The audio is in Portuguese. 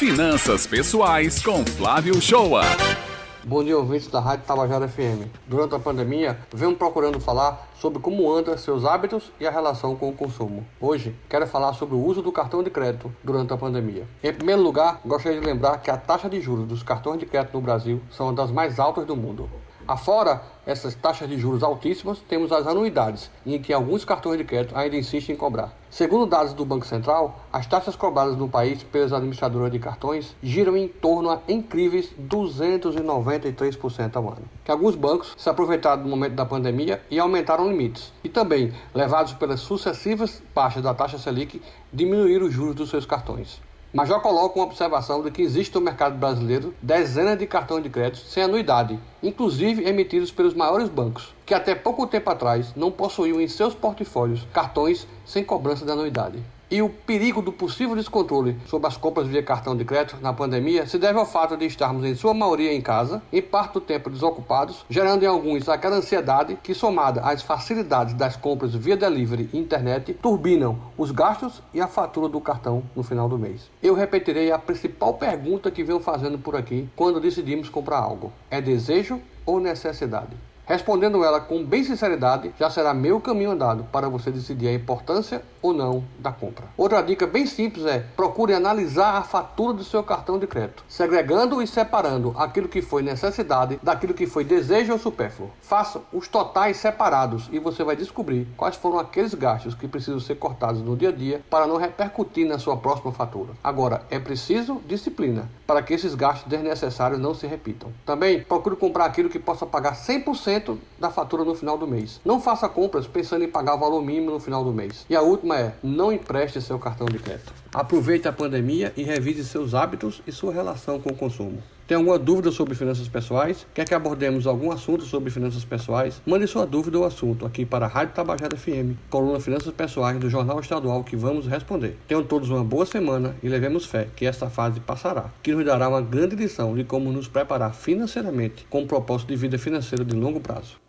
Finanças Pessoais com Flávio Shoa. Bom dia, ouvintes da Rádio Tabajara FM. Durante a pandemia, venho procurando falar sobre como andam seus hábitos e a relação com o consumo. Hoje, quero falar sobre o uso do cartão de crédito durante a pandemia. Em primeiro lugar, gostaria de lembrar que a taxa de juros dos cartões de crédito no Brasil são uma das mais altas do mundo. Afora essas taxas de juros altíssimas, temos as anuidades, em que alguns cartões de crédito ainda insistem em cobrar. Segundo dados do Banco Central, as taxas cobradas no país pelas administradoras de cartões giram em torno a incríveis 293% ao ano. Que alguns bancos se aproveitaram do momento da pandemia e aumentaram limites. E também, levados pelas sucessivas baixas da taxa Selic, diminuíram os juros dos seus cartões. Mas já coloco uma observação de que existe no mercado brasileiro dezenas de cartões de crédito sem anuidade, inclusive emitidos pelos maiores bancos, que até pouco tempo atrás não possuíam em seus portfólios cartões sem cobrança de anuidade. E o perigo do possível descontrole sobre as compras via cartão de crédito na pandemia se deve ao fato de estarmos em sua maioria em casa, em parte do tempo desocupados, gerando em alguns aquela ansiedade que, somada às facilidades das compras via delivery e internet, turbinam os gastos e a fatura do cartão no final do mês. Eu repetirei a principal pergunta que venho fazendo por aqui quando decidimos comprar algo: é desejo ou necessidade? Respondendo ela com bem sinceridade, já será meu caminho andado para você decidir a importância ou não da compra. Outra dica bem simples é: procure analisar a fatura do seu cartão de crédito, segregando e separando aquilo que foi necessidade daquilo que foi desejo ou supérfluo. Faça os totais separados e você vai descobrir quais foram aqueles gastos que precisam ser cortados no dia a dia para não repercutir na sua próxima fatura. Agora, é preciso disciplina para que esses gastos desnecessários não se repitam. Também procure comprar aquilo que possa pagar 100% da fatura no final do mês. Não faça compras pensando em pagar o valor mínimo no final do mês. E a última é: não empreste seu cartão de crédito. Aproveite a pandemia e revise seus hábitos e sua relação com o consumo. Tem alguma dúvida sobre finanças pessoais? Quer que abordemos algum assunto sobre finanças pessoais? Mande sua dúvida ou assunto aqui para a Rádio Tabajara FM, coluna Finanças Pessoais do Jornal Estadual que vamos responder. Tenham todos uma boa semana e levemos fé que esta fase passará, que nos dará uma grande lição de como nos preparar financeiramente com um propósito de vida financeira de longo prazo.